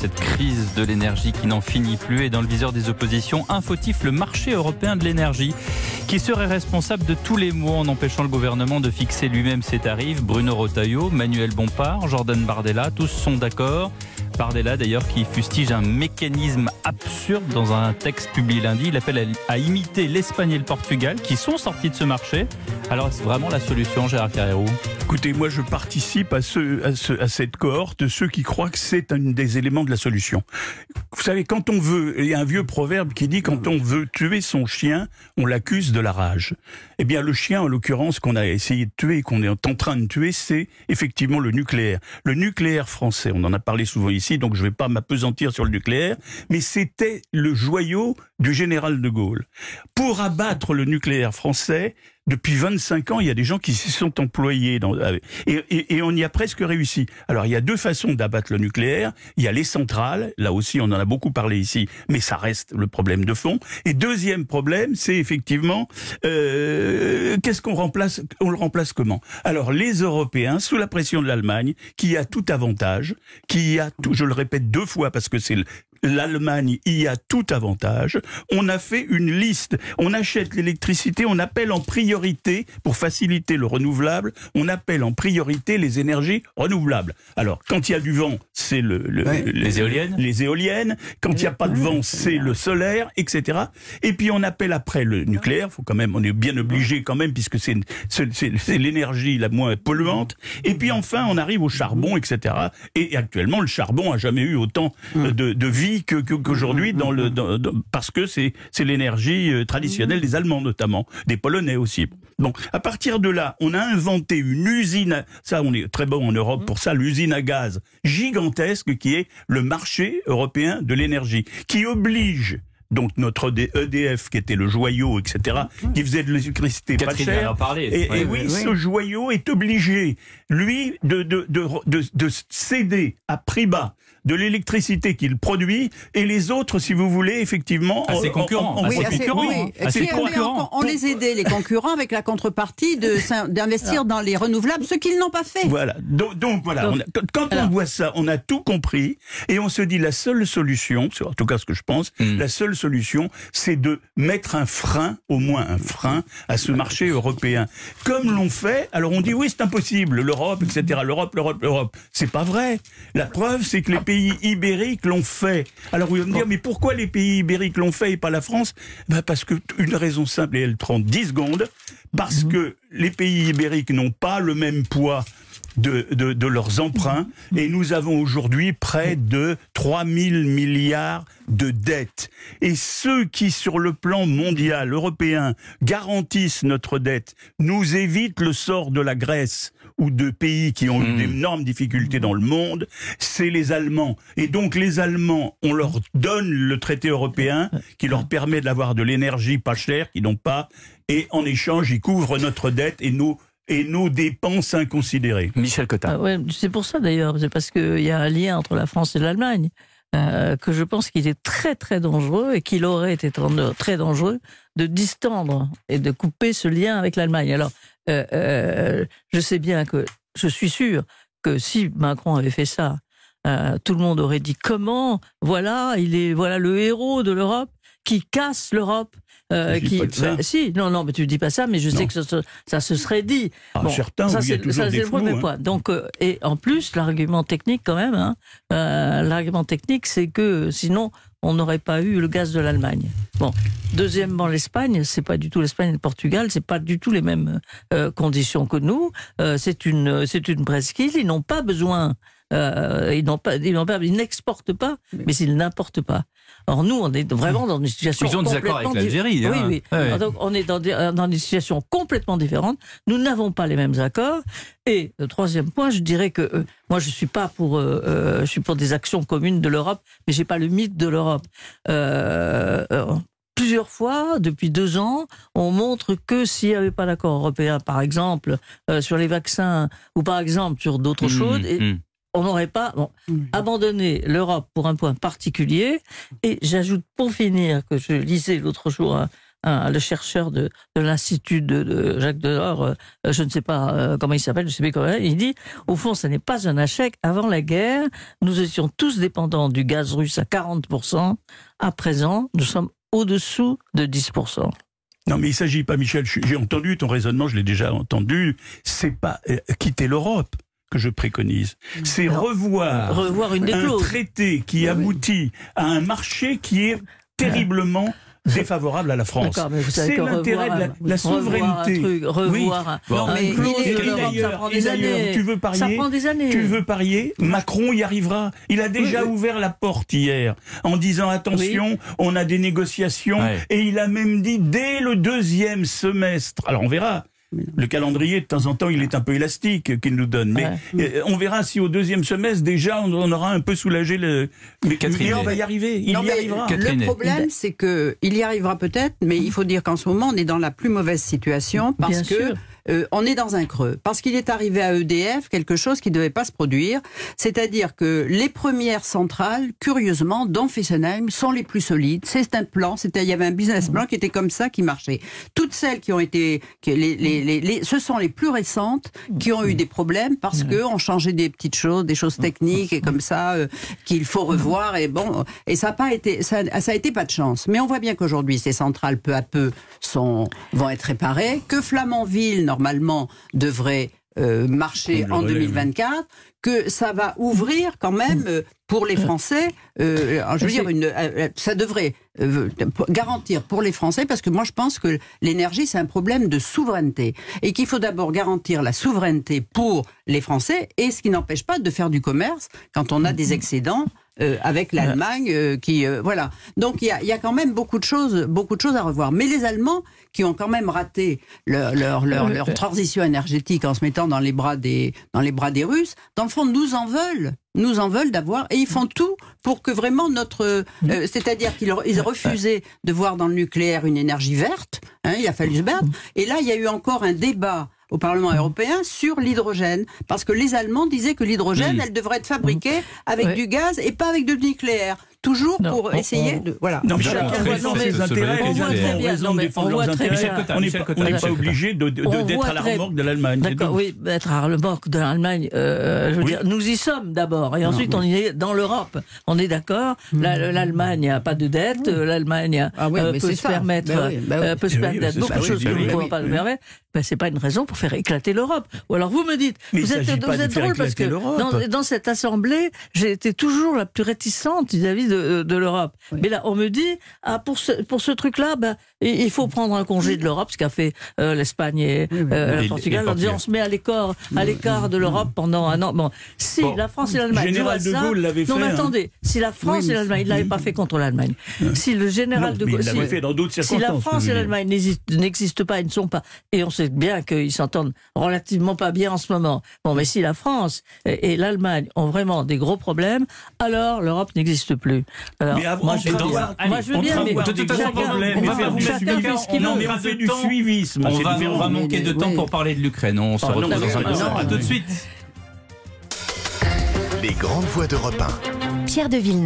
Cette crise de l'énergie qui n'en finit plus est dans le viseur des oppositions. Un le marché européen de l'énergie, qui serait responsable de tous les maux en empêchant le gouvernement de fixer lui-même ses tarifs. Bruno Rotaillot, Manuel Bompard, Jordan Bardella, tous sont d'accord. Bardella d'ailleurs qui fustige un mécanisme absurde dans un texte publié lundi. Il appelle à imiter l'Espagne et le Portugal qui sont sortis de ce marché. Alors c'est vraiment la solution, Gérard Carrérou? Écoutez, moi je participe à, ce, à, à cette cohorte ceux qui croient que c'est un des éléments de la solution. Vous savez, quand on veut, il y a un vieux proverbe qui dit quand on veut tuer son chien, on l'accuse de la rage. Eh bien, le chien, en l'occurrence, qu'on a essayé de tuer, qu'on est en train de tuer, c'est effectivement le nucléaire. Le nucléaire français, on en a parlé souvent ici, donc je ne vais pas m'apesantir sur le nucléaire, mais c'était le joyau du général de Gaulle. Pour abattre le nucléaire français, depuis 25 ans, il y a des gens qui s'y sont employés dans, et, on y a presque réussi. Alors il y a deux façons d'abattre le nucléaire. Il y a les centrales, là aussi on en a beaucoup parlé ici, mais ça reste le problème de fond. Et deuxième problème, c'est effectivement euh, qu'est-ce qu'on remplace On le remplace comment? Alors les Européens, sous la pression de l'Allemagne, qui a tout avantage, qui a tout, je le répète deux fois parce que c'est l'Allemagne y a tout avantage. On a fait une liste. On achète l'électricité, on appelle en priorité, pour faciliter le renouvelable, on appelle en priorité les énergies renouvelables. Alors, quand il y a du vent, c'est le, le les éoliennes. Les éoliennes. Quand il n'y a pas de vent, c'est le solaire, etc. Et puis on appelle après le nucléaire. Faut quand même, on est bien obligé quand même, puisque c'est l'énergie la moins polluante. Et puis enfin, on arrive au charbon, etc. Et actuellement, le charbon a jamais eu autant de, de vie qu'aujourd'hui le parce que c'est c'est l'énergie euh, traditionnelle des Allemands notamment, des Polonais aussi. Bon, à partir de là, on a inventé une usine. Ça, on est très bon en Europe pour ça, l'usine à gaz gigantesque qui est le marché européen de l'énergie, qui oblige donc notre EDF qui était le joyau, etc., qui faisait de l'électricité pas chère. Et, et oui, ce joyau est obligé, lui, de, de, de, de, de céder à prix bas de l'électricité qu'il produit et les autres, si vous voulez, effectivement, à ses concurrents. oui, concurrents. On les aidait, les concurrents, avec la contrepartie d'investir dans les renouvelables, ce qu'ils n'ont pas fait. Voilà. Donc, voilà, quand on voit ça, on a tout compris et on se dit la seule solution, c'est en tout cas ce que je pense, hmm. la seule solution, c'est de mettre un frein, au moins un frein, à ce marché européen. Comme l'ont fait, alors on dit oui, c'est impossible, l'Europe, etc. L'Europe, l'Europe, l'Europe. C'est pas vrai. La preuve, c'est que les pays ibériques l'ont fait. Alors vous allez me dire, mais pourquoi les pays ibériques l'ont fait et pas la France? Ben Parce que une raison simple, et elle prend 10 secondes, parce mhm. que les pays ibériques n'ont pas le même poids de, de, de, leurs emprunts et nous avons aujourd'hui près de 3 000 milliards de dettes. Et ceux qui, sur le plan mondial, européen, garantissent notre dette, nous évitent le sort de la Grèce ou de pays qui ont eu hmm. d'énormes difficultés dans le monde, c'est les Allemands. Et donc les Allemands, on leur donne le traité européen qui leur permet d'avoir de l'énergie pas chère, qu'ils n'ont pas, et en échange, ils couvrent notre dette et nos et nos dépenses inconsidérées. Michel Cotta. Ah ouais, c'est pour ça d'ailleurs, c'est parce qu'il y a un lien entre la France et l'Allemagne. Euh, que je pense qu'il est très très dangereux et qu'il aurait été très dangereux de distendre et de couper ce lien avec l'Allemagne. Alors, euh, euh, je sais bien que je suis sûr que si Macron avait fait ça, tout le monde aurait dit comment? Voilà, il est voilà le héros de l'Europe qui casse l'Europe. Euh, qui, si, non, non, mais tu dis pas ça, mais je sais que ça, ça, se serait dit. Ah, bon, certains, ça, c'est le premier hein. point. Donc, euh, et en plus, l'argument technique, quand même, hein, euh, l'argument technique, c'est que sinon, on n'aurait pas eu le gaz de l'Allemagne. Bon, deuxièmement, l'Espagne, c'est pas du tout l'Espagne et le Portugal, c'est pas du tout les mêmes euh, conditions que nous. Euh, c'est une, c'est une presqu'île. Ils n'ont pas besoin euh, ils n'ont pas, ils n'ont pas, ils n'exportent pas, mais ils n'importent pas. Or nous, on est vraiment dans une situation. Ils ont des accords avec l'Algérie. Hein. Oui, oui. Donc on est dans, des, dans une situation complètement différente. Nous n'avons pas les mêmes accords. Et le troisième point, je dirais que euh, moi, je suis pas pour, euh, euh, je suis pour des actions communes de l'Europe, mais j'ai pas le mythe de l'Europe. Euh, plusieurs fois, depuis deux ans, on montre que s'il n'y avait pas d'accord européen, par exemple, sur les vaccins, ou par exemple sur d'autres mmh, choses, mmh on n'aurait pas mmh. abandonné l'Europe pour un point particulier. Et j'ajoute pour finir que je lisais l'autre jour le chercheur de, l'Institut de, Jacques Delors, je ne sais pas comment il s'appelle, je sais pas comment, il dit, au fond, ce n'est pas un échec. Avant la guerre, nous étions tous dépendants du gaz russe à 40%. À présent, nous sommes au-dessous de 10%. Non, mais il ne s'agit pas, Michel, j'ai entendu ton raisonnement, je l'ai déjà entendu, c'est pas euh, quitter l'Europe que je préconise. C'est revoir, revoir une un traité qui aboutit à un marché qui est terriblement défavorable à la France. C'est l'intérêt de la, souveraineté. Revoir un truc, revoir ça prend des années. Tu veux parier, ça prend des années. Tu veux parier Macron y arrivera. Il a déjà ouvert la porte hier en disant attention, on a des négociations et il a même dit dès le deuxième semestre. Alors on verra. Le calendrier, de temps en temps, il est un peu élastique qu'il nous donne. Mais euh, on verra si au deuxième semestre, déjà, on, aura un peu soulagé le. Mais Catherine, on va y arriver. Il y arrivera. Le problème, c'est que il y arrivera peut-être, mais il faut dire qu'en ce moment, on est dans la plus mauvaise situation parce que. Euh, on est dans un creux. Parce qu'il est arrivé à EDF quelque chose qui ne devait pas se produire. C'est-à-dire que les premières centrales, curieusement, dans Fessenheim, sont les plus solides. C'est un plan, c'était, il y avait un business plan qui était comme ça, qui marchait. Toutes celles qui ont été, les, les, les, ce sont les plus récentes qui ont eu des problèmes parce que on changeait des petites choses, des choses techniques et comme ça, euh, qu'il faut revoir et bon, et ça n'a pas été, ça, ça a été pas de chance. Mais on voit bien qu'aujourd'hui, ces centrales, peu à peu, sont, vont être réparées, que Flamanville, normalement, devrait euh, marcher en 2024, que ça va ouvrir quand même euh, pour les Français. Euh, je veux dire, une, ça devrait garantir pour les Français, parce que moi je pense que l'énergie c'est un problème de souveraineté et qu'il faut d'abord garantir la souveraineté pour les Français, et ce qui n'empêche pas de faire du commerce quand on a des excédents. Euh, avec l'Allemagne, euh, qui euh, voilà. Donc il y a, y a, quand même beaucoup de choses, beaucoup de choses à revoir. Mais les Allemands, qui ont quand même raté leur, leur, leur, leur transition énergétique en se mettant dans les bras des dans les bras des Russes, dans le fond, nous en veulent. Nous en veulent d'avoir et ils font tout pour que vraiment notre c'est-à-dire qu'ils ils refusaient de voir dans le nucléaire une énergie verte hein, il a fallu se battre. Et là il y a eu encore un débat au Parlement européen sur l'hydrogène. Parce que les Allemands disaient que l'hydrogène, elle devrait être fabriquée avec du gaz et pas avec du nucléaire toujours pour essayer de voilà. Non, intérêts, on n'est pas obligé d'être à la remorque de l'Allemagne. D'accord, oui, être à la remorque de l'Allemagne. Euh, je veux dire, nous y sommes d'abord, et ensuite on y est dans l'Europe. On est d'accord. Hmm. L'Allemagne n'a pas de dette. L'Allemagne ah euh, peut se permettre, peut se permettre beaucoup de choses que nous ne pouvons pas nous permettre. Ben, c'est pas une raison pour faire éclater l'Europe. Ou alors vous me dites, vous êtes, vous êtes drôle parce que dans, dans cette assemblée, j'ai été toujours la plus réticente vis-à-vis de, l'Europe. Mais là, on me dit, ah, pour ce, pour ce truc-là, ben, il faut prendre un congé de l'Europe, ce qu'a fait euh, l'Espagne et euh, le Portugal, en disant on se met à l'écart, à l'écart de l'Europe pendant un an. Bon, si la France et l'Allemagne, général de Gaulle l'avait fait. Non, mais hein. attendez, si la France et l'Allemagne, il l'avait pas fait contre l'Allemagne. Si le général de Gaulle, si, fait dans d'autres si la France et l'Allemagne n'existent pas, ils ne sont pas, et on sait bien qu'ils s'entendent relativement pas bien en ce moment. Bon, mais si la France et, l'Allemagne ont vraiment des gros problèmes, alors l'Europe n'existe plus. Alors, mais moi, je veux bien, moi, je veux bien, mais, de toute façon, problème, non, mais on fait du suivisme. On va, on va manquer de temps pour parler de l'Ukraine. On se retrouve dans un instant. A tout de suite. Les grandes voix d'Europe 1. Pierre Deville.